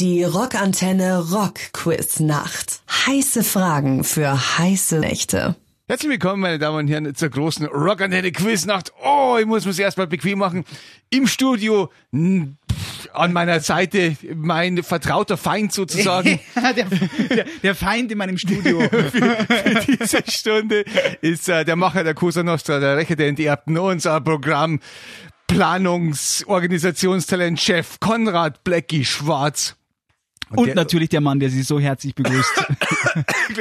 Die Rockantenne Rock Quiz Nacht. Heiße Fragen für heiße Nächte. Herzlich willkommen, meine Damen und Herren, zur großen Rockantenne Quiznacht. Oh, ich muss mich erstmal bequem machen. Im Studio, an meiner Seite, mein vertrauter Feind sozusagen. der, der, der Feind in meinem Studio. Für diese Stunde ist äh, der Macher der Cosa Nostra, der Rächer der Enterbten, unser Programm Planungsorganisationstalent-Chef Konrad Blackie Schwarz. Und der- natürlich der Mann, der Sie so herzlich begrüßt.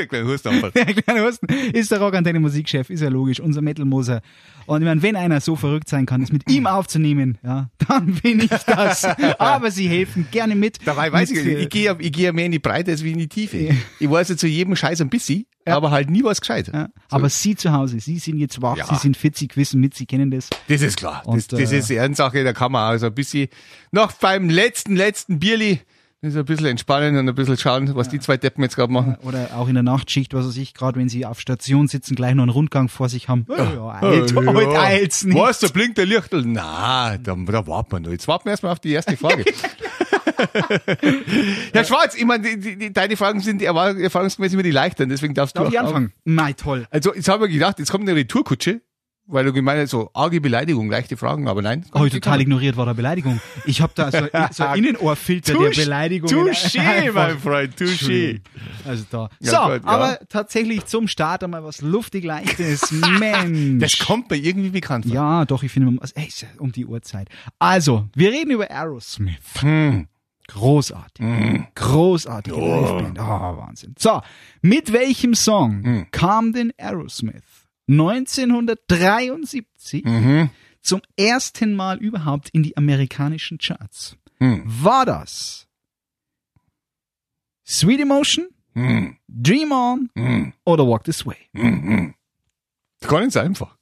Kleiner Hustenanfall. der kleine Husten ist der Rockantenne Musikchef, ist ja logisch, unser Metal-Moser. Und ich meine, wenn einer so verrückt sein kann, es mit ihm aufzunehmen, ja, dann bin ich das. Aber Sie helfen gerne mit. Dabei weiß ich, Mit, nicht, äh, ich gehe ja, ich gehe ja mehr in die Breite als wie in die Tiefe. Ich weiß ja zu jedem Scheiß ein bisschen, aber halt nie was gescheit. Ja, aber Sie zu Hause, Sie sind jetzt wach, Ja. Sie sind fit, Sie wissen mit, Sie kennen das. Das ist klar. Das, Und, das äh, ist Ehrensache, da kann man also ein bisschen noch beim letzten, letzten Bierli das ist ein bisschen entspannen und ein bisschen schauen, was die zwei Deppen jetzt gerade machen. Oder auch in der Nachtschicht, was weiß ich, gerade wenn Sie auf Station sitzen, gleich noch einen Rundgang vor sich haben. Ja, ja, halt, Ja. halt eilt's nicht. Was, da blinkt der Lichtel? Na, da, da warten wir noch. Jetzt warten wir erstmal auf die erste Frage. Herr Schwarz, ich meine, die, die, deine Fragen sind erfahr- erfahrungsgemäß immer die leichteren, deswegen darfst Darf du ich auch- anfangen? Mei, toll. Also, jetzt habe ich gedacht, jetzt kommt eine Retourkutsche, weil du gemeint hast, so arge Beleidigung, leichte Fragen, aber nein. Habe ich total ignoriert, war da Beleidigung. Ich habe da so, so einen Innenohrfilter der Beleidigung. Touché, mein Freund, touché. Also da. Ja, so, gut, ja. aber tatsächlich zum Start einmal was luftig leichtes. Mensch. Das kommt mir irgendwie bekannt vor. ja, doch, ich finde, man- ey, um die Uhrzeit. Also, wir reden über Aerosmith. Hm. Großartig. Großartige Liveband. Oh, Wahnsinn. So, mit welchem Song Hm. kam denn Aerosmith 1973 Mhm. zum ersten Mal überhaupt in die amerikanischen Charts? Hm. War das Sweet Emotion, Hm. Dream On Hm. oder Walk This Way? Mhm. Gar nicht so einfach.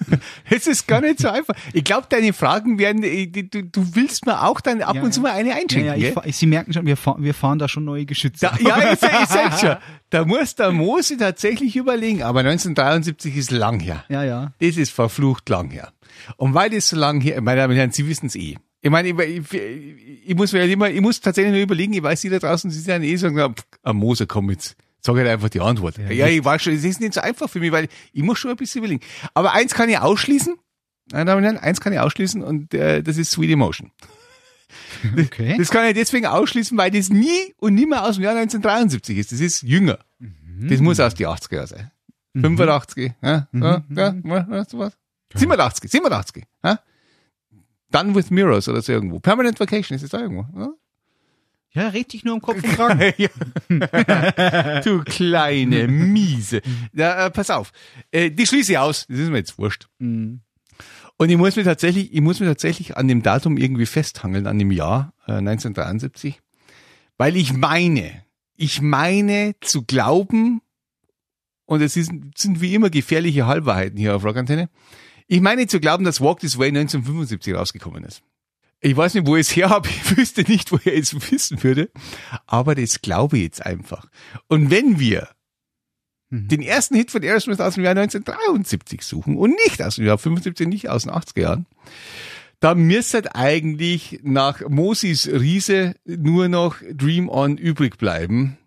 Es ist gar nicht so einfach. Ich glaube, deine Fragen werden, äh, du, du willst mir auch dann ab Ja, und zu ja. mal eine Ja, einschenken. ja, ich, gell? fahr- Sie merken schon, wir, fahr, wir fahren da schon neue Geschütze. Da, ja, ich, ich sag schon. Da muss der Mose tatsächlich überlegen. Aber 1973 ist lang her. ja, ja. Das ist verflucht lang her. Und weil das so lang her, meine Damen und Herren, Sie wissen es eh. Ich meine, ich, ich, ich muss mir halt immer, ich muss tatsächlich nur überlegen, ich weiß, Sie da draußen, Sie sind ja eh so, pff, Mose, komm jetzt. Sag halt einfach die Antwort. Ja, ich weiß schon, es ist nicht so einfach für mich, weil ich muss schon ein bisschen überlegen. Aber eins kann ich ausschließen, meine Damen und Herren, eins kann ich ausschließen und äh, das ist Sweet Emotion. Okay. Das kann ich deswegen ausschließen, weil das nie und nimmer aus dem Jahr 1973 ist. Das ist jünger. Das muss aus die 80er sein. 85, ja, ja, ja, ja, sowas. 87, 87, ja. Done with Mirrors oder so irgendwo. Permanent Vacation ist es da irgendwo. Ja? Ja, red dich nur um Kopf und Kragen. Du kleine Miese. Ja, äh, pass auf. Äh, die schließe ich aus. Das ist mir jetzt wurscht. Mhm. Und ich muss mir tatsächlich, ich muss mir tatsächlich an dem Datum irgendwie festhangeln, an dem Jahr äh, 1973, weil ich meine, ich meine zu glauben, und es ist, sind wie immer gefährliche Halbwahrheiten hier auf Rockantenne, ich meine zu glauben, dass Walk This Way 1975 rausgekommen ist. Ich weiß nicht, wo ich es her habe, ich wüsste nicht, woher ich es wissen würde, aber das glaube ich jetzt einfach. Und wenn wir den ersten Hit von Aerosmith aus dem Jahr 1973 suchen und nicht aus dem Jahr 75, nicht aus den 80er Jahren, da müsste eigentlich nach Mosis Riese nur noch Dream On übrig bleiben.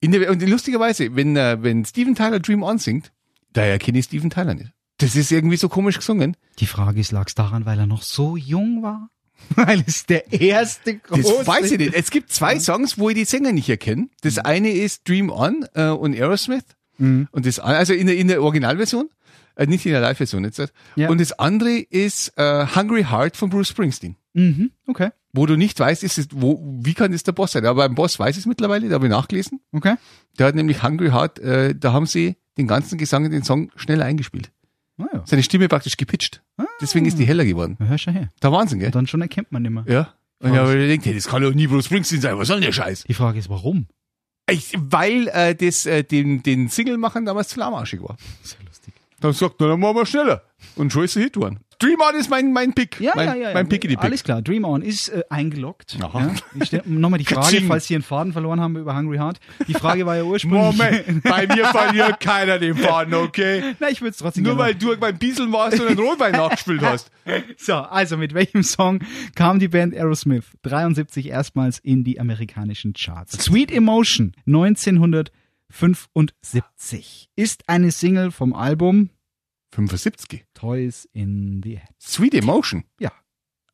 In der, und lustigerweise, wenn, äh, wenn Steven Tyler Dream On singt, da erkenne ich Steven Tyler nicht. Das ist irgendwie so komisch gesungen. Die Frage ist, lag's daran, weil er noch so jung war? Weil es der erste Das große... weiß ich nicht. Es gibt zwei Songs, wo ich die Sänger nicht erkenne. Das eine ist Dream On äh, und Aerosmith. Mhm. Und das, also in der, in der Originalversion, äh, nicht in der Live-Version jetzt. Ja. Und das andere ist äh, Hungry Heart von Bruce Springsteen. Mhm, okay. Wo du nicht weißt, ist es, wo, wie kann das der Boss sein? Aber beim Boss weiß ich es mittlerweile, da habe ich nachgelesen. Okay. Der hat nämlich Hungry Heart, äh, da haben sie den ganzen Gesang in den Song schneller eingespielt. Ah, ja. Seine Stimme praktisch gepitcht. Deswegen ist die heller geworden. Na, Hör schon her. Der Wahnsinn, gell? Dann schon erkennt man nicht mehr. Ja. Und ich habe mir gedacht, hey, das kann doch nie Bruce Springsteen sein, was soll denn der Scheiß? Die Frage ist, warum? Ich, weil äh, das äh, den, den Single machen damals zu lahmarschig war. Sehr lustig. Dann sagt er, dann machen wir schneller. Und schon ist der Hit geworden. Dream On ist mein, mein Pick. Ja, mein, ja, ja. Mein Pickety Pick. Alles klar, Dream On ist äh, eingeloggt. Aha. Ja. Ich stelle nochmal die Frage, falls Sie einen Faden verloren haben über Hungry Heart. Die Frage war ja ursprünglich. Moment, bei mir verliert keiner den Faden, okay? Na, ich würde es trotzdem Nur weil du beim Bieseln warst und einen Rotwein nachgespielt hast. So, also mit welchem Song kam die Band Aerosmith 73 erstmals in die amerikanischen Charts? Sweet Emotion 1975 ist eine Single vom Album 75. Toys in the Head. Sweet Emotion. Ja.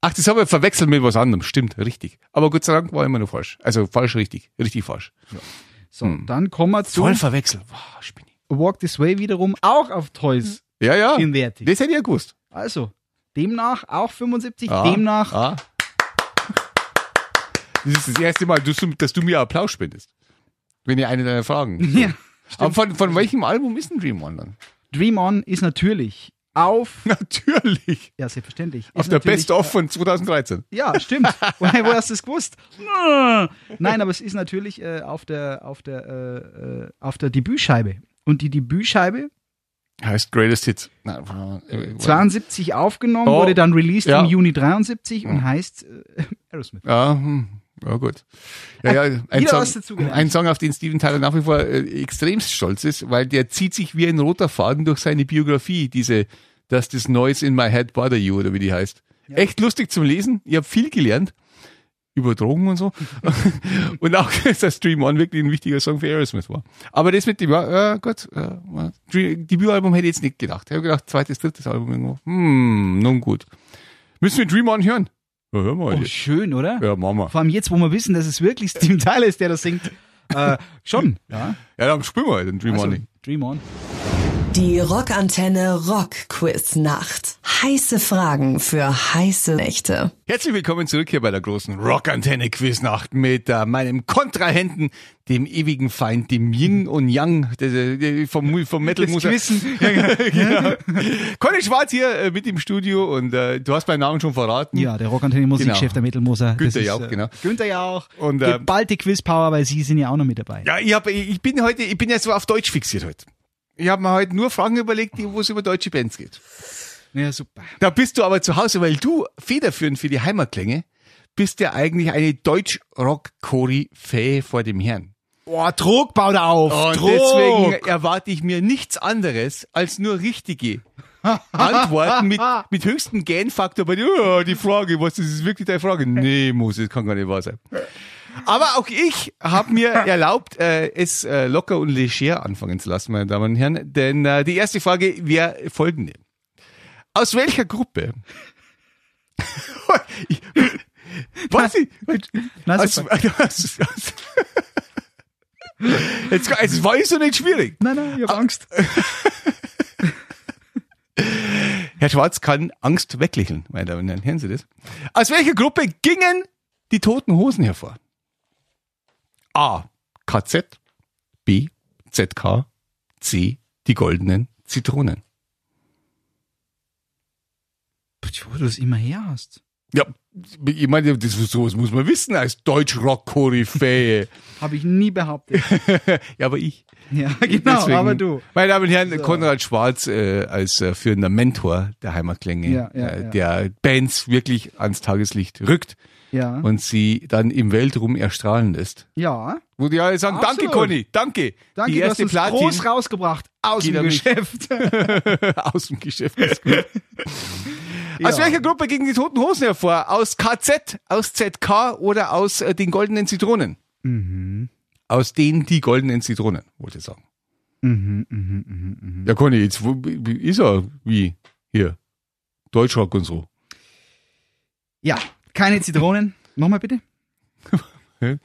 Ach, das habe ich verwechselt mit was anderem. Stimmt, richtig. Aber Gott sei Dank war immer nur falsch. Also falsch, richtig. Richtig falsch. So, dann kommen wir zu Voll verwechselt. Wow, Spinni. Walk This Way wiederum auch auf Toys Ja, ja. in the Head. Das hätte ich ja gewusst. Also, demnach auch 75, Ah, demnach Ah. Das ist das erste Mal, dass du, dass du mir Applaus spendest. Wenn ihr eine deiner Fragen. Ja, Aber von, von welchem Album ist ein Dream On dann? Dream On ist natürlich auf, Natürlich. ja selbstverständlich, Auf ist der Best of von 2013. Ja, stimmt. Woher, woher hast du es gewusst? Nein, aber es ist natürlich äh, auf der auf der äh, äh, auf der Debütscheibe und die Debütscheibe Heißt Greatest Hits. Nein, äh, 72 aufgenommen, Oh, wurde dann released ja. im Juni 73 und heißt äh, Aerosmith. Ja, hm, ja gut. Ja, ja, ein, Wieder Song, ein Song, auf den Steven Tyler nach wie vor äh, extremst stolz ist, weil der zieht sich wie ein roter Faden durch seine Biografie, diese Does this noise in my head bother you oder wie die heißt. Echt lustig zum Lesen. Ich habe viel gelernt über Drogen und so. und auch, dass das Dream On wirklich ein wichtiger Song für Aerosmith war. Aber das mit dem, ja, äh, Gott, äh, Debütalbum hätte ich jetzt nicht gedacht. Ich habe gedacht, zweites, drittes Album irgendwo. Hm, nun gut. Müssen wir Dream On hören? Ja, hören wir Oh, schön, oder? Ja, Mama. Vor allem jetzt, wo wir wissen, dass es wirklich Steven Tyler ist, der das singt. Äh, schon. Ja. Ja, dann spielen wir halt den Dream Also, On. Dream On. Die Rockantenne Rock Quiz Nacht. Heiße Fragen für heiße Nächte. Herzlich willkommen zurück hier bei der großen Rockantenne Quiznacht mit äh, meinem Kontrahenten, dem ewigen Feind, dem Yin und Yang vom, vom Metal er- Gewissen. genau. Conny Schwarz hier äh, mit im Studio und äh, du hast meinen Namen schon verraten. Ja, der Rockantenne-Musikchef, Genau. der Mittelmoser. Günther ist, Jauch, äh, genau. Günther Jauch. Und, äh, Geballte Quizpower, weil Sie sind ja auch noch mit dabei. Ja, ich, hab, ich bin heute, ich bin jetzt so auf Deutsch fixiert heute. Ich habe mir heute nur Fragen überlegt, wo es über deutsche Bands geht. Ja, super. Da bist du aber zu Hause, weil du federführend für die Heimatklänge bist ja eigentlich eine Deutsch-Rock-Chori-Fähe vor dem Herrn. Boah, Druck baut auf. Und Druck. deswegen erwarte ich mir nichts anderes als nur richtige Antworten mit, mit höchstem Gain-Faktor bei dir. Oh, die Frage, was ist das wirklich deine Frage? Nee, muss, das kann gar nicht wahr sein. Aber auch ich habe mir erlaubt, äh, es äh, locker und leger anfangen zu lassen, meine Damen und Herren. Denn äh, die erste Frage wäre folgende. Aus welcher Gruppe? ich, was? Ich, Na, aus, aus, aus, jetzt, es war nicht so nicht schwierig. Nein, nein, ich hab Angst. Herr Schwarz kann Angst weglächeln, meine Damen und Herren. Hören Sie das? Aus welcher Gruppe gingen die toten Hosen hervor? A. KZ. B. ZK. C. Die goldenen Zitronen. Wo du es immer her hast. Ja, ich meine, das, sowas muss man wissen als Deutsch-Rock-Koryphäe. Habe ich nie behauptet. ja, aber ich. ja, genau, Deswegen, aber du. Meine Damen und Herren, Konrad Schwarz äh, als äh, führender Mentor der Heimatklänge, Ja, ja, äh, ja. der Bands wirklich ans Tageslicht rückt Ja. und sie dann im Weltruhm erstrahlen lässt. ja. Wo die alle sagen, danke Absolut. Conny, danke. Danke, die du hast erste Platin groß rausgebracht aus dem. Geschäft. aus dem Geschäft. Ist gut. Aus welcher Gruppe gingen die Toten Hosen hervor? Aus KZ, aus ZK oder aus äh, den goldenen Zitronen? Mhm. Aus denen die goldenen Zitronen, wollte ich sagen. Mhm, mhm, mhm, mhm. Ja, Conny, jetzt wo, ist er wie hier? Deutschrock und so. Ja, keine Zitronen. Nochmal bitte.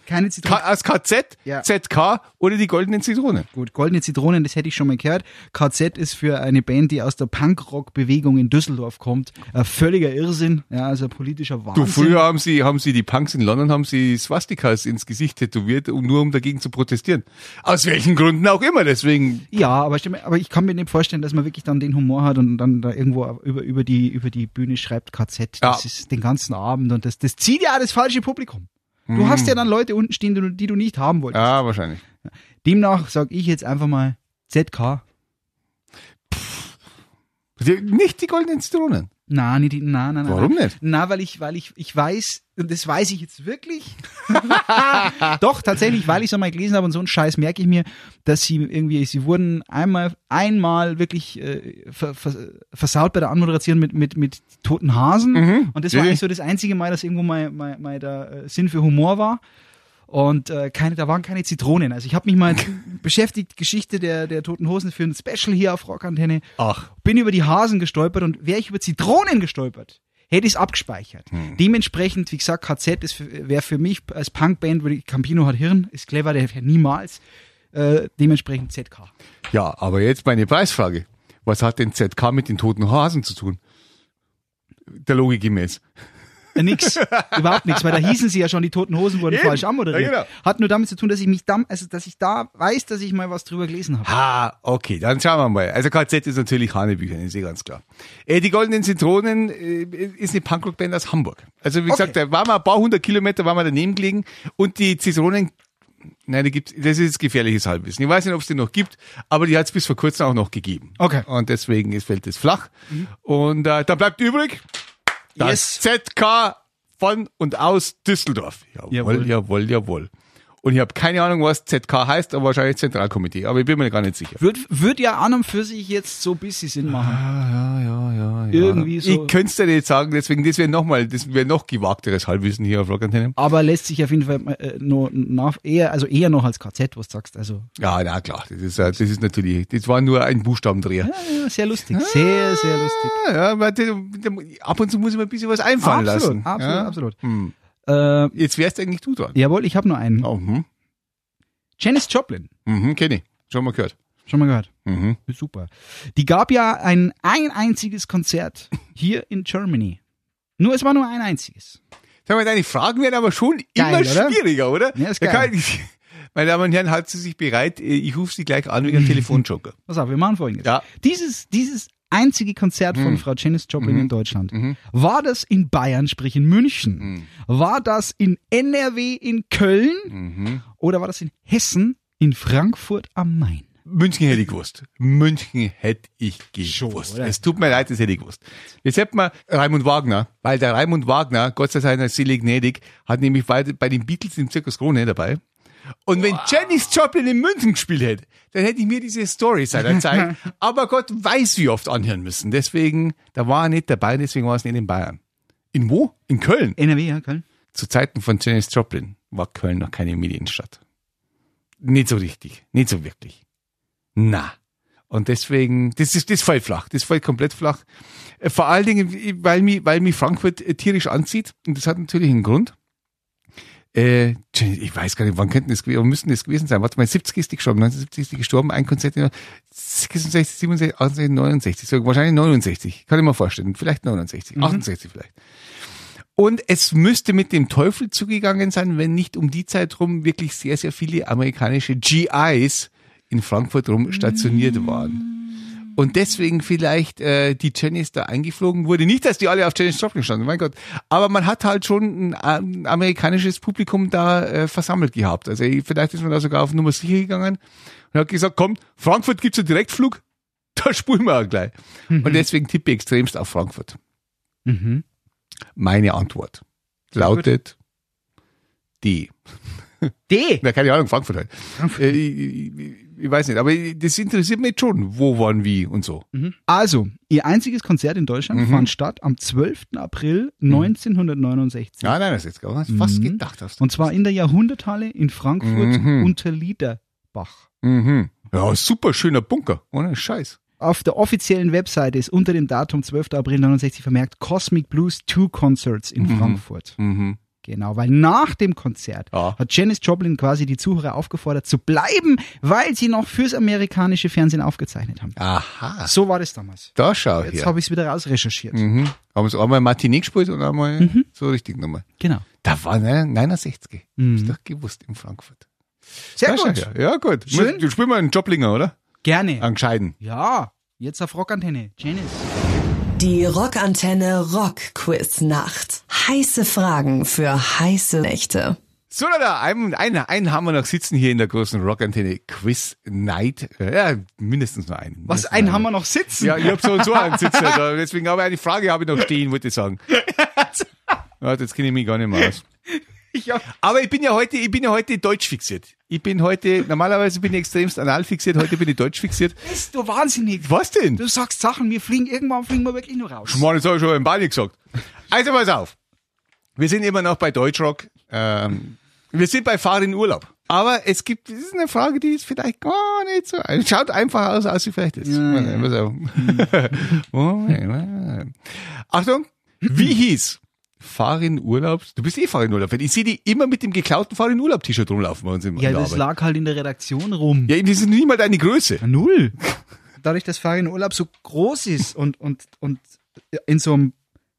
Keine Zitronen. K aus KZ, Ja. ZK oder die goldenen Zitronen? Gut, goldene Zitronen, das hätte ich schon mal gehört. KZ ist für eine Band, die aus der Punkrock-Bewegung in Düsseldorf kommt, ein völliger Irrsinn, ja, also ein politischer Wahnsinn. Du, früher haben sie, haben sie die Punks in London, haben sie Swastikas ins Gesicht tätowiert, um, nur um dagegen zu protestieren. Aus welchen Gründen auch immer, deswegen. Ja, aber, aber ich kann mir nicht vorstellen, dass man wirklich dann den Humor hat und dann da irgendwo über, über, die, über die Bühne schreibt KZ. Das Ja. ist den ganzen Abend und das, das zieht ja das falsche Publikum. Du hast ja dann Leute unten stehen, die, du- die du nicht haben wolltest. Ja, wahrscheinlich. Demnach sage ich jetzt einfach mal ZK. Die- Nicht die goldenen Zitronen. Na, nicht, na, na, na. Warum na. nicht? Na, weil ich, weil ich, ich weiß, und das weiß ich jetzt wirklich. Doch, tatsächlich, weil ich es einmal gelesen habe und so einen Scheiß merke ich mir, dass sie irgendwie, sie wurden einmal, einmal wirklich äh, ver, ver, versaut bei der Anmoderation mit, mit, mit toten Hasen. Und das war Ja. eigentlich so das einzige Mal, dass irgendwo mal, mal, mal der Sinn für Humor war. Und äh, keine, da waren keine Zitronen. Also ich habe mich mal beschäftigt, Geschichte der, der Toten Hosen für ein Special hier auf Rockantenne Ach. bin über die Hasen gestolpert und wäre ich über Zitronen gestolpert, hätte ich es abgespeichert. Dementsprechend, wie gesagt, KZ wäre für mich als Punkband, ich- Campino hat Hirn, ist clever, der wäre niemals. Äh, dementsprechend ZK. Ja, aber jetzt meine Preisfrage. Was hat denn ZK mit den toten Hasen zu tun? Der Logik gemäß. Äh, nix, überhaupt nichts, weil da hießen sie ja schon, die toten Hosen wurden Eben. falsch anmoderiert. Ja, genau. Hat nur damit zu tun, dass ich mich da, also dass ich da weiß, dass ich mal was drüber gelesen habe. Ha, okay, dann schauen wir mal. Also KZ ist natürlich Hanebücher, das ist eh ganz klar. Äh, die Goldenen Zitronen äh, ist eine Punkrock-Band aus Hamburg. Also wie Okay. gesagt, da waren wir ein paar hundert Kilometer waren wir daneben gelegen und die Zitronen, nein, die gibt's, das ist jetzt gefährliches Halbwissen. Ich weiß nicht, ob es die noch gibt, aber die hat es bis vor kurzem auch noch gegeben. Okay. Und deswegen ist, fällt es flach. Und äh, da bleibt übrig das Yes. ZK von und aus Düsseldorf. Jawohl, Jawohl. jawohl, jawohl. Und ich habe keine Ahnung, was ZK heißt, aber wahrscheinlich Zentralkomitee. Aber ich bin mir gar nicht sicher. Wird, wird ja an und für sich jetzt so ein bisschen Sinn machen. Ja, ja, ja, ja. Irgendwie so- Ich könnte es dir nicht sagen, deswegen, das wäre nochmal, das wäre noch gewagteres Halbwissen hier auf Rockantenne. Aber lässt sich auf jeden Fall äh, nur nach, eher, also eher noch als KZ, was du sagst. Also Ja, na klar, das ist, äh, das ist natürlich, das war nur ein Buchstabendreher. ja, sehr lustig, sehr, sehr lustig. Ja, ja, das, ab und zu muss ich mir ein bisschen was einfallen Absolut, lassen. absolut, ja? absolut. Hm. Äh, Jetzt wärst eigentlich du dran. jawohl, ich habe nur einen. Oh, hm. Janis Joplin, Mhm, kenn ich. Schon mal gehört. schon mal gehört. Mhm. Super. Die gab ja ein, ein einziges Konzert hier in Germany. Nur, es war nur ein einziges. Sag mal, deine Fragen werden aber schon Geil, immer oder? schwieriger, oder? Ja, ist Da geil. kann ich- Meine Damen und Herren, halten Sie sich bereit. Ich rufe Sie gleich an wegen einem Telefonjoker. Pass auf, wir machen folgendes. Ja. Dieses, dieses einzige Konzert von Frau Janis Joplin in Deutschland, war das in Bayern, sprich in München? War das in NRW in Köln? Oder war das in Hessen in Frankfurt am Main? München hätte ich gewusst. München hätte ich Schon, gewusst. oder? es tut mir leid, das hätte ich gewusst. Jetzt hätten wir Raimund Wagner, weil der Raimund Wagner, Gott sei seiner Seele gnädig, hat nämlich bei, bei den Beatles im Zirkus Krone dabei. Und wenn Janis Joplin in München gespielt hätte, dann hätte ich mir diese Story seinerzeit, aber Gott weiß wie oft anhören müssen. Deswegen, da war er nicht dabei, deswegen war es nicht in Bayern. In wo? In Köln. NRW, ja, Köln. Zu Zeiten von Janis Joplin war Köln noch keine Medienstadt. Nicht so richtig, nicht so wirklich. Na. Und deswegen, das ist, das fällt flach, das fällt komplett flach. Äh, Vor allen Dingen, weil mich, weil mich Frankfurt äh, tierisch anzieht. Und das hat natürlich einen Grund. Äh, ich weiß gar nicht, wann könnten das, gewesen- wann müssten das gewesen sein? Warte mal, 70 ist die gestorben, 1970 ist die gestorben, ein Konzert in 66, 67, 68, 69, so, wahrscheinlich 69, kann ich mir vorstellen, vielleicht 69, 68 vielleicht. Und es müsste mit dem Teufel zugegangen sein, wenn nicht um die Zeit rum wirklich sehr, sehr viele amerikanische GIs in Frankfurt rum stationiert waren. Und deswegen vielleicht äh, die Jennys da eingeflogen wurde. Nicht, dass die alle auf Janis Joplin standen, mein Gott. Aber man hat halt schon ein, ein amerikanisches Publikum da äh, versammelt gehabt. Also vielleicht ist man da sogar auf Nummer sicher gegangen und hat gesagt, komm, Frankfurt gibt's einen Direktflug, da spulen wir auch gleich. Und deswegen tippe ich extremst auf Frankfurt. Mhm. Meine Antwort lautet D. D. Na, keine Ahnung, Frankfurt halt. Äh, ich, weiß nicht, aber das interessiert mich schon, wo, wann, wie und so. Also, ihr einziges Konzert in Deutschland Mhm. fand statt am 12. April 1969. Ja, nein, das ist jetzt gar nicht fast gedacht hast. du. Und zwar in der Jahrhunderthalle in Frankfurt Mhm. unter Liederbach. Mhm. Ja, super schöner Bunker, ohne Scheiß. Auf der offiziellen Webseite ist unter dem Datum 12. April 69 vermerkt Cosmic Blues 2 Concerts in Frankfurt. Mhm. Genau, weil nach dem Konzert Ja. hat Janis Joplin quasi die Zuhörer aufgefordert zu bleiben, weil sie noch fürs amerikanische Fernsehen aufgezeichnet haben. Aha. So war das damals. Da schau Jetzt habe ich es wieder rausrecherchiert. Mhm. Haben sie einmal Martinique gespielt und einmal Mhm. so richtig nochmal. Genau. Da war ne, 69. Mhm. Ist doch gewusst in Frankfurt. Sehr Da gut. her. Ja, gut. Schön. Du spielst mal einen Joblinger, oder? Gerne. Einen gescheiten. Ja, jetzt auf Rockantenne. Janis. Die Rockantenne Rock Quiz Nacht. Heiße Fragen für heiße Nächte. So, da, einen, einen, einen haben wir noch sitzen hier in der großen Rockantenne Quiz Night. Ja, mindestens noch einen. Was, einen haben wir noch sitzen? Ja, ich hab so und so einen sitzen. Da, deswegen habe ich eine Frage habe ich noch stehen, wollte ich sagen. Warte, jetzt kenne ich mich gar nicht mehr aus. Ich Aber ich bin ja heute, ich bin ja heute deutsch fixiert. Ich bin heute, normalerweise bin ich extremst anal fixiert, heute bin ich deutsch fixiert. bist du wahnsinnig. Was denn? Du sagst Sachen, wir fliegen, irgendwann fliegen wir wirklich nur raus. Mann, das habe ich schon im Bali gesagt. Also pass auf. Wir sind immer noch bei Deutschrock. Ähm, wir sind bei Fahr in Urlaub. Aber es gibt, das ist eine Frage, die ist vielleicht gar nicht so, schaut einfach aus, als sie vielleicht ist. Moment, Moment. Achtung, wie hieß Fahr in Urlaub? Du bist eh Fahr in Urlaub. Ich sehe die immer mit dem geklauten Fahr in Urlaub T-Shirt rumlaufen bei uns im Ja, in das Arbeit. lag halt in der Redaktion rum. Ja, die sind nicht mal deine Größe. Null. Dadurch, dass Farin Urlaub so groß ist und, und, und in so einem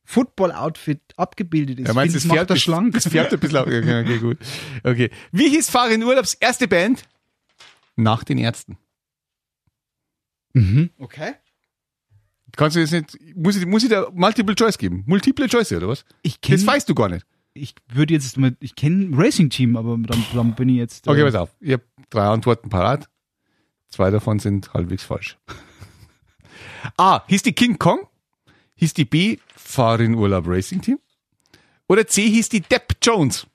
Football-Outfit abgebildet ist, Ja, meinst das er Pferd, schlank. das Pferd ein bisschen, auf- okay, okay, gut. Okay. Wie hieß Fahr in Urlaubs erste Band? Nach den Ärzten. Mhm. Okay. Kannst du jetzt nicht, muss ich, muss ich da Multiple Choice geben? Multiple Choice, oder was? Ich Das kenne, weißt du gar nicht. ich würde jetzt mal, ich kenne Racing Team, aber dann, dann bin ich jetzt. Okay, äh, pass auf. Ich habe drei Antworten parat. Zwei davon sind halbwegs falsch. A. Hieß die King Kong? Hieß die B. Fahr in Urlaub Racing Team? Oder C. Hieß die Depp Jones?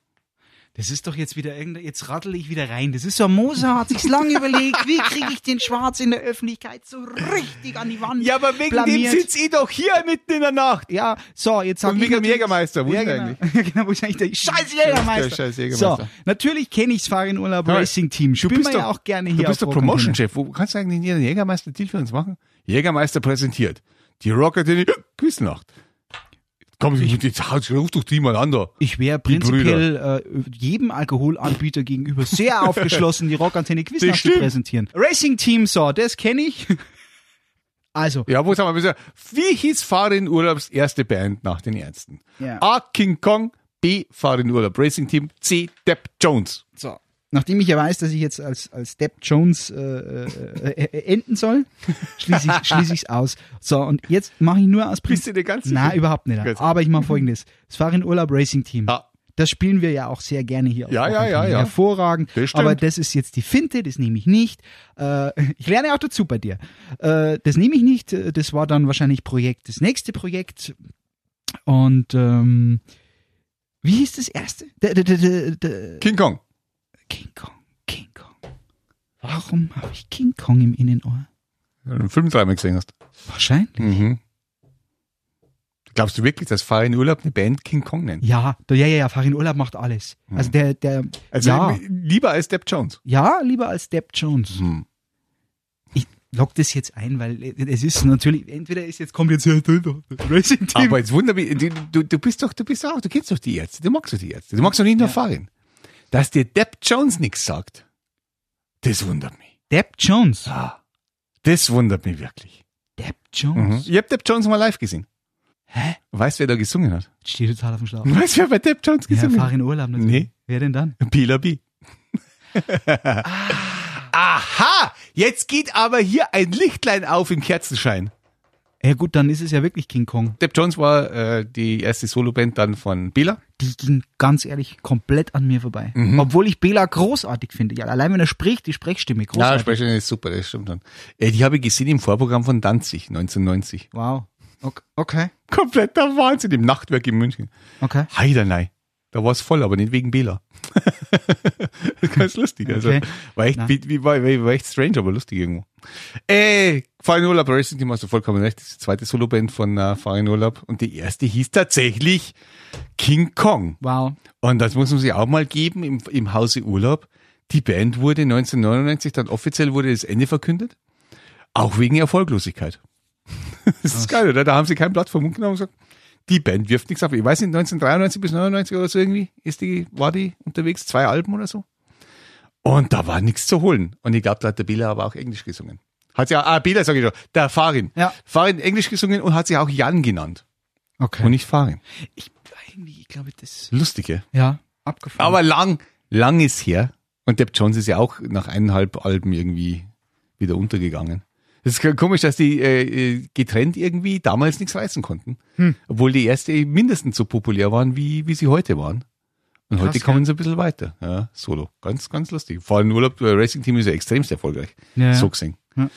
Das ist doch jetzt wieder irgendein, jetzt rattle ich wieder rein. Das ist so, Moser hat sich's lange überlegt, wie kriege ich den Schwarz in der Öffentlichkeit so richtig an die Wand Ja, aber wegen blamiert. dem sitzt ich doch hier mitten in der Nacht. Ja, so, jetzt sag Und ich wegen dem Jägermeister. Wo Ja, ist genau. eigentlich? Genau, wo ist eigentlich der scheiß Jägermeister? Der scheiß Jägermeister. So, natürlich kenne ich's Farin Urlaub Ja, Racing Team. Du bist wir doch ja auch gerne Du hier bist auf doch. Promotion-Chef. Wo kannst du eigentlich einen Jägermeister-Deal für uns machen? Jägermeister präsentiert. Die Rocker, die Quiznacht. Komm, jetzt ruf doch die mal an da. Ich wäre prinzipiell äh, jedem Alkoholanbieter gegenüber sehr aufgeschlossen, die Rockantenne Quiznacht zu präsentieren. Racing Team, so, das kenne ich. Also, Ja, wo sagen wir bisher? Wie hieß Fahrin Urlaubs erste Band nach den Ärzten? Ja. A. King Kong, B. Fahrin Urlaub Racing Team, C. Depp Jones. so. Nachdem ich ja weiß, dass ich jetzt als, als Depp Jones äh, äh, äh, enden soll, schließe ich schließe ich's aus. So, und jetzt mache ich nur aus Bist du dir ganz sicher? Nein, überhaupt nicht. Gut. Aber ich mache folgendes. Das Farin Urlaub Racing Team. Ja. Das spielen wir ja auch sehr gerne hier. Ja, ja, ja, ja. Hervorragend. Das aber das ist jetzt die Finte, das nehme ich nicht. Äh, ich lerne auch dazu bei dir. Äh, das nehme ich nicht. Äh, Das war dann wahrscheinlich Projekt, das nächste Projekt. Und ähm, wie hieß das erste? Der King Kong. King Kong. King Kong. Warum habe ich King Kong im Innenohr? Wenn du den Film dreimal gesehen hast. Wahrscheinlich. Mhm. Glaubst du wirklich, dass Fahrin Urlaub eine Band King Kong nennt? Ja, ja, ja, ja, Farin Urlaub macht alles. Also der, der, Also ja, lieber als Depp Jones. ja, lieber als Depp Jones. Hm. Ich lock das jetzt ein, weil es ist natürlich, entweder ist jetzt, kommt jetzt hier Racing Team. Aber jetzt wundert mich, du, du, bist doch, du bist auch, du kennst doch die Ärzte, du magst doch die Ärzte, du magst doch nicht nur Farin. Dass dir Depp Jones nichts sagt, das wundert mich. Depp Jones. Ah, das wundert mich wirklich. Depp Mhm. Jones. Ich hab Depp Jones mal live gesehen. Hä? Weißt wer da gesungen hat? Steht total auf dem Schlauch. Weißt wer bei Depp Jones Ja, gesungen hat? Farin Urlaub natürlich. Nee. Wer denn dann? Pila B. Aha! Jetzt geht aber hier ein Lichtlein auf im Kerzenschein. Ja gut, dann ist es ja wirklich King Kong. Depp Jones war äh, die erste Soloband dann von Bela. Die ging ganz ehrlich komplett an mir vorbei. Mhm. Obwohl ich Bela großartig finde. Ja, allein wenn er spricht, die Sprechstimme Ja, großartig. Sprecherin ist super, das stimmt dann. Äh, die habe ich gesehen im Vorprogramm von Danzig 1990. wow. Ok- Okay. Kompletter Wahnsinn im Nachtwerk in München. Okay. Heiderlei. Da war es voll, aber nicht wegen Bela. Ganz lustig. Also Okay. war echt, wie, wie, war, war echt strange, aber lustig irgendwo. Äh, Farin Urlaub Racing Team hast du vollkommen recht. Das ist die zweite Soloband von äh, Farin Urlaub. Und die erste hieß tatsächlich King Kong. Wow. Und das muss man sich auch mal geben im, im Hause Urlaub. Die Band wurde 1999 dann offiziell wurde das Ende verkündet. Auch wegen Erfolglosigkeit. Das ist geil, oder? Da haben sie kein Blatt vom Mund genommen und gesagt, die Band wirft nichts ab. Ich weiß nicht, 1993 bis 99 oder so irgendwie ist die, war die unterwegs, zwei Alben oder so. Und da war nichts zu holen. Und ich glaube, da hat der Bela aber auch Englisch gesungen. Hat sie auch, ah, Bela sage ich schon, der Farin. Ja. Farin Englisch gesungen und hat sich auch Jan genannt. Okay. Und nicht Farin. ich, ich glaube, das, Lustig, ja. ja, abgefahren. Aber lang, lang ist her. Und Depp Jones ist ja auch nach eineinhalb Alben irgendwie wieder untergegangen. Das ist komisch, dass die äh, äh, getrennt irgendwie damals nichts reißen konnten. Obwohl die erste mindestens so populär waren, wie, wie sie heute waren. Und Krass, heute kommen sie ein bisschen weiter. Ja, solo. Ganz, ganz lustig. Vor allem Urlaub, äh, Racing Team ist ja extremst erfolgreich. Ja, ja. So gesehen. Ja.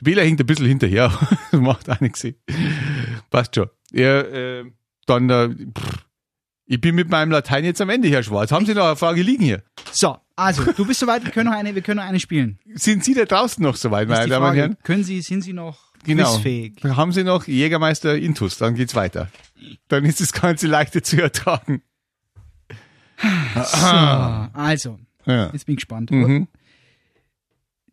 Wähler hinkt ein bisschen hinterher, aber macht auch nichts. Passt schon. Ja, äh, dann, äh, pff, ich bin mit meinem Latein jetzt am Ende, Herr Schwarz. Haben Sie noch eine Frage liegen hier? So, also, du bist soweit, wir können noch eine, wir können noch eine spielen. Sind Sie da draußen noch soweit, meine Damen und Herren? können Sie, sind Sie noch Genau. quizfähig? Haben Sie noch Jägermeister Intus, dann geht's weiter. Dann ist das Ganze leichter zu ertragen. So, also, Ja. jetzt bin ich gespannt. Mhm.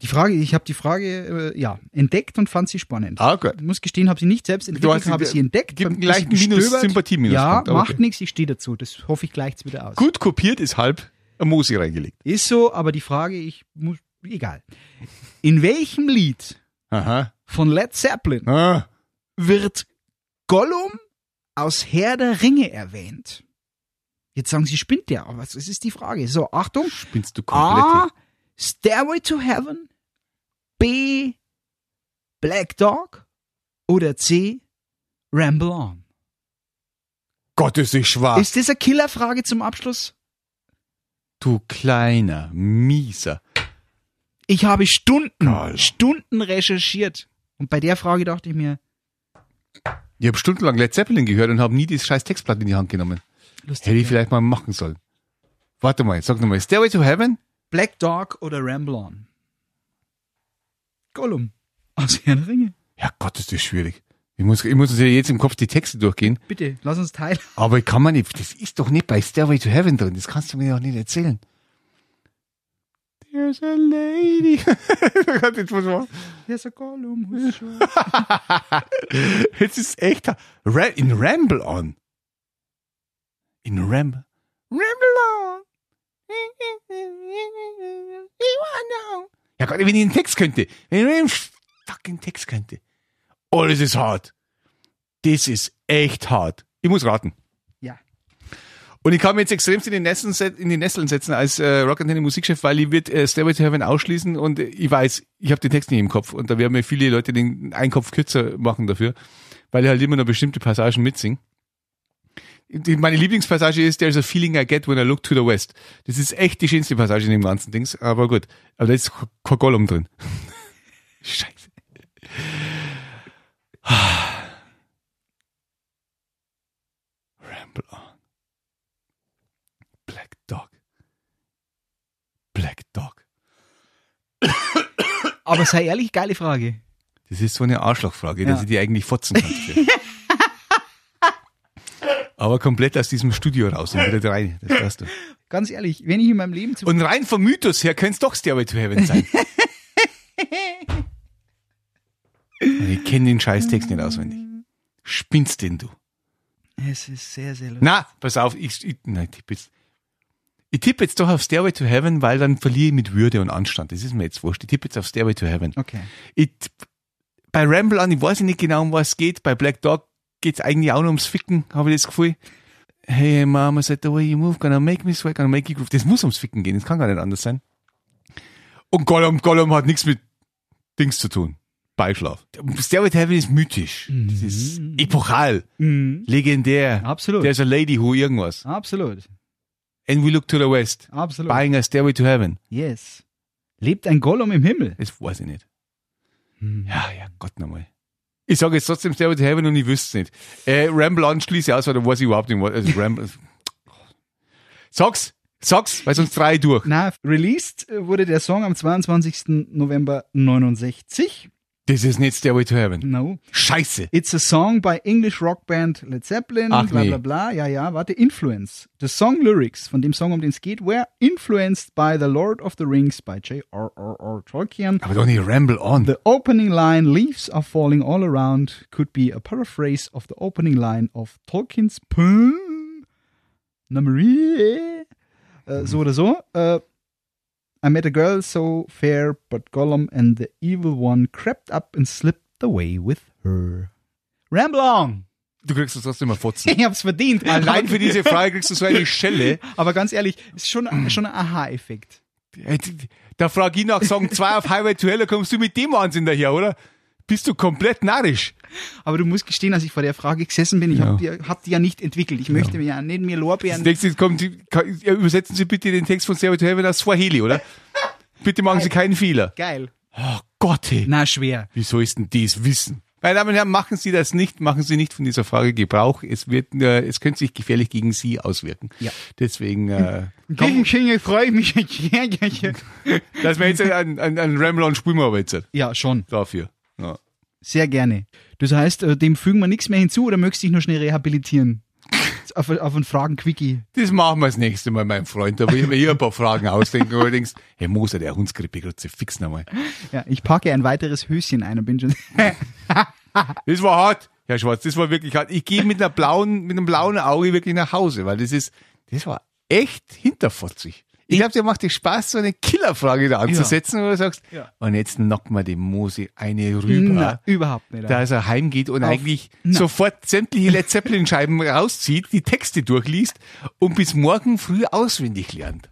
Die Frage, ich habe die Frage, äh, ja, entdeckt und fand sie spannend. Ah, gut. Ich muss gestehen, habe sie nicht selbst entwickelt, habe sie entdeckt. gibt einen ein leichten Minus- gestöbert. Sympathie-Minuspunkt, Ja, macht okay. nichts, ich stehe dazu. Das hoffe ich gleich's wieder aus. Gut kopiert ist halb Mosi reingelegt. Ist so, aber die Frage, ich muss, egal. In welchem Lied Aha. von Led Zeppelin Ah. wird Gollum aus Herr der Ringe erwähnt? Jetzt sagen Sie, spinnt der, aber das ist die Frage. So, Achtung. Spinnst du komplett? A. Stairway to Heaven. B. Black Dog. Oder C. Ramble On. Gott, ist schwach. Ist das eine Killerfrage zum Abschluss? Du kleiner, mieser. Ich habe Stunden, Geil. Stunden recherchiert. Und bei der Frage dachte ich mir, Ich habe stundenlang Led Zeppelin gehört und habe nie das scheiß Textblatt in die Hand genommen. lustig. Hätte ich ja. vielleicht mal machen sollen. Warte mal, sag nochmal. Stairway to Heaven? Black Dog oder Ramble On? Gollum. Aus Herr der Ringe. Ja Gott, ist das schwierig. Ich muss, ich muss ja jetzt im Kopf die Texte durchgehen. Bitte, lass uns teilen. Aber ich kann man nicht, das ist doch nicht bei Stairway to Heaven drin. Das kannst du mir doch nicht erzählen. There's a lady. Gott, jetzt muss man, Gollum. who's sure. jetzt ist echt, in Ramble on. In Ramble. Ramble on. Ja Gott, wenn ich den Text könnte. Wenn ich den fucking Text könnte. Oh, das ist hart. Das ist echt hart. Ich muss raten. Ja. Und ich kann mir jetzt extremst in die Nesseln, set- in die Nesseln setzen als äh, Rock Antenne Musikchef, weil ich wird äh, Stairway to Heaven ausschließen und ich weiß, ich habe den Text nicht im Kopf und da werden mir viele Leute den einen Kopf kürzer machen dafür, weil ich halt immer noch bestimmte Passagen mitsing. Die, meine Lieblingspassage ist There's a feeling I get when I look to the west. Das ist echt die schönste Passage in dem ganzen Dings, aber gut. Aber da ist kein Gollum drin. Scheiße. Ramble on. Black Dog. Black Dog. Aber sei ehrlich, geile Frage. Das ist so eine Arschlochfrage, Ja. dass ich die eigentlich fotzen kann. Aber komplett aus diesem Studio raus und wieder rein. Das weißt du. Ganz ehrlich, wenn ich in meinem Leben zu Und rein vom Mythos her könnte es doch Stairway to Heaven sein. Und ich kenne den Scheißtext nicht auswendig. Spinnst denn du? Es ist sehr, sehr lustig. Na, pass auf, ich, ich, nein, ich tippe jetzt. Ich tippe jetzt doch auf Stairway to Heaven, weil dann verliere ich mit Würde und Anstand. Das ist mir jetzt wurscht. Ich tippe jetzt auf Stairway to Heaven. Okay. Ich, bei Ramble on, ich weiß nicht genau, um was es geht. Bei Black Dog geht's eigentlich auch nur ums Ficken, habe ich das Gefühl. Hey Mama said the way you move, gonna make me sweat, gonna make you groove. Das muss ums Ficken gehen, das kann gar nicht anders sein. Und Gollum, Gollum hat nichts mit Dings zu tun. Beischlaf. Stairway to Heaven ist mythisch. Das ist epochal, Mhm. legendär. Absolut. There's a lady who irgendwas. Absolut. And we look to the west. Absolut. Buying a Stairway to Heaven. Yes. Lebt ein Gollum im Himmel? Das weiß ich nicht. Hm. Ja, ja, Gott nochmal. Ich sage jetzt trotzdem Stairway to Heaven und ich wüsste es nicht. Äh, Ramble on schließe aus, weil da weiß ich überhaupt nicht, was. Also Ramble. sag's, sag's, weil sonst drei durch. Na, released wurde der Song am 22. November 69. Das ist nicht Stairway to Heaven. No. Scheiße. It's a song by English rock band Led Zeppelin, Ach, bla nee. bla bla. Ja, ja, warte. Influence. The song lyrics von dem Song, um den es geht, were influenced by The Lord of the Rings by J.R.R.R. Tolkien. Aber doch nicht Ramble on. The opening line, leaves are falling all around, could be a paraphrase of the opening line of Tolkien's poem. Numeri. Äh, so oder so. Äh, I met a girl so fair, but Gollum and the evil one crept up and slipped away with her. Ramble on! Du kriegst es trotzdem mal fotzen. Ich hab's verdient. Allein für diese Frage kriegst du so eine Schelle. Aber ganz ehrlich, ist schon, schon ein Aha-Effekt. Da frag ich nach Song 2 auf Highway to Hell, da kommst du mit dem Wahnsinn daher, oder? Bist du komplett narrisch? Aber du musst gestehen, als ich vor der Frage gesessen bin, ich Ja. hab die, hab die ja nicht entwickelt. Ich möchte mir ja nicht mir Das Lorbeeren. nächste kommt, ja, übersetzen Sie bitte den Text von Stairway to Heaven aus Swahili, oder? Bitte machen Sie keinen Fehler. Geil. Oh Gott, hey. Na, schwer. Wie soll ich denn das wissen? Meine Damen und Herren, machen Sie das nicht, machen Sie nicht von dieser Frage Gebrauch. Es wird, äh, es könnte sich gefährlich gegen Sie auswirken. Ja. Deswegen, äh, Gegen Schinge freue ich mich. dass wir jetzt an, an, an Ramblon spielen wir aber jetzt ja, schon. dafür. Ja. Sehr gerne. Das heißt, äh, dem fügen wir nichts mehr hinzu oder möchtest du dich nur schnell rehabilitieren? auf, auf einen Fragen-Quickie. Das machen wir das nächste Mal, mein Freund. Da will ich mir hier ein paar Fragen ausdenken. Denkst, Herr Moser, der Hundskrippe, grüße, fix nochmal. Ja, ich packe ein weiteres Höschen ein und bin schon. Das war hart, Herr Schwarz, das war wirklich hart. Ich gehe mit einer blauen, mit einem blauen Auge wirklich nach Hause, weil das ist, das war echt hinterfotzig. Ich glaube, dir macht es Spaß, so eine Killerfrage da anzusetzen, wo du sagst, Ja. und jetzt knock mal dem Mose eine rüber, Na, überhaupt nicht. dass er heimgeht und eigentlich na. sofort sämtliche Led Zeppelin Scheiben rauszieht, die Texte durchliest und bis morgen früh auswendig lernt.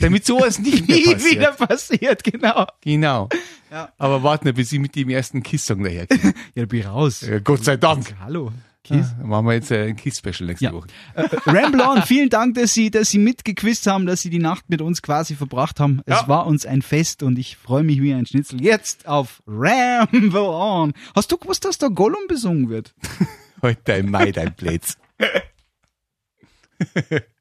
Damit sowas nicht mehr Nie passiert. wieder passiert, genau. Genau. Ja. Aber warten wir, bis ich mit dem ersten Kiss-Song daherkomme. Ja, da bin ich raus. Ja, Gott sei Dank. Hallo. Kiss. Dann machen wir jetzt äh, ein Kiss-Special nächste Ja. Woche. Äh, Ramble on, vielen Dank, dass Sie, dass Sie mitgequizt haben, dass Sie die Nacht mit uns quasi verbracht haben. Es Ja. war uns ein Fest und ich freue mich wie ein Schnitzel. Jetzt auf Ramble on. Hast du gewusst, dass da Gollum besungen wird? Heute im Mai dein Plätz.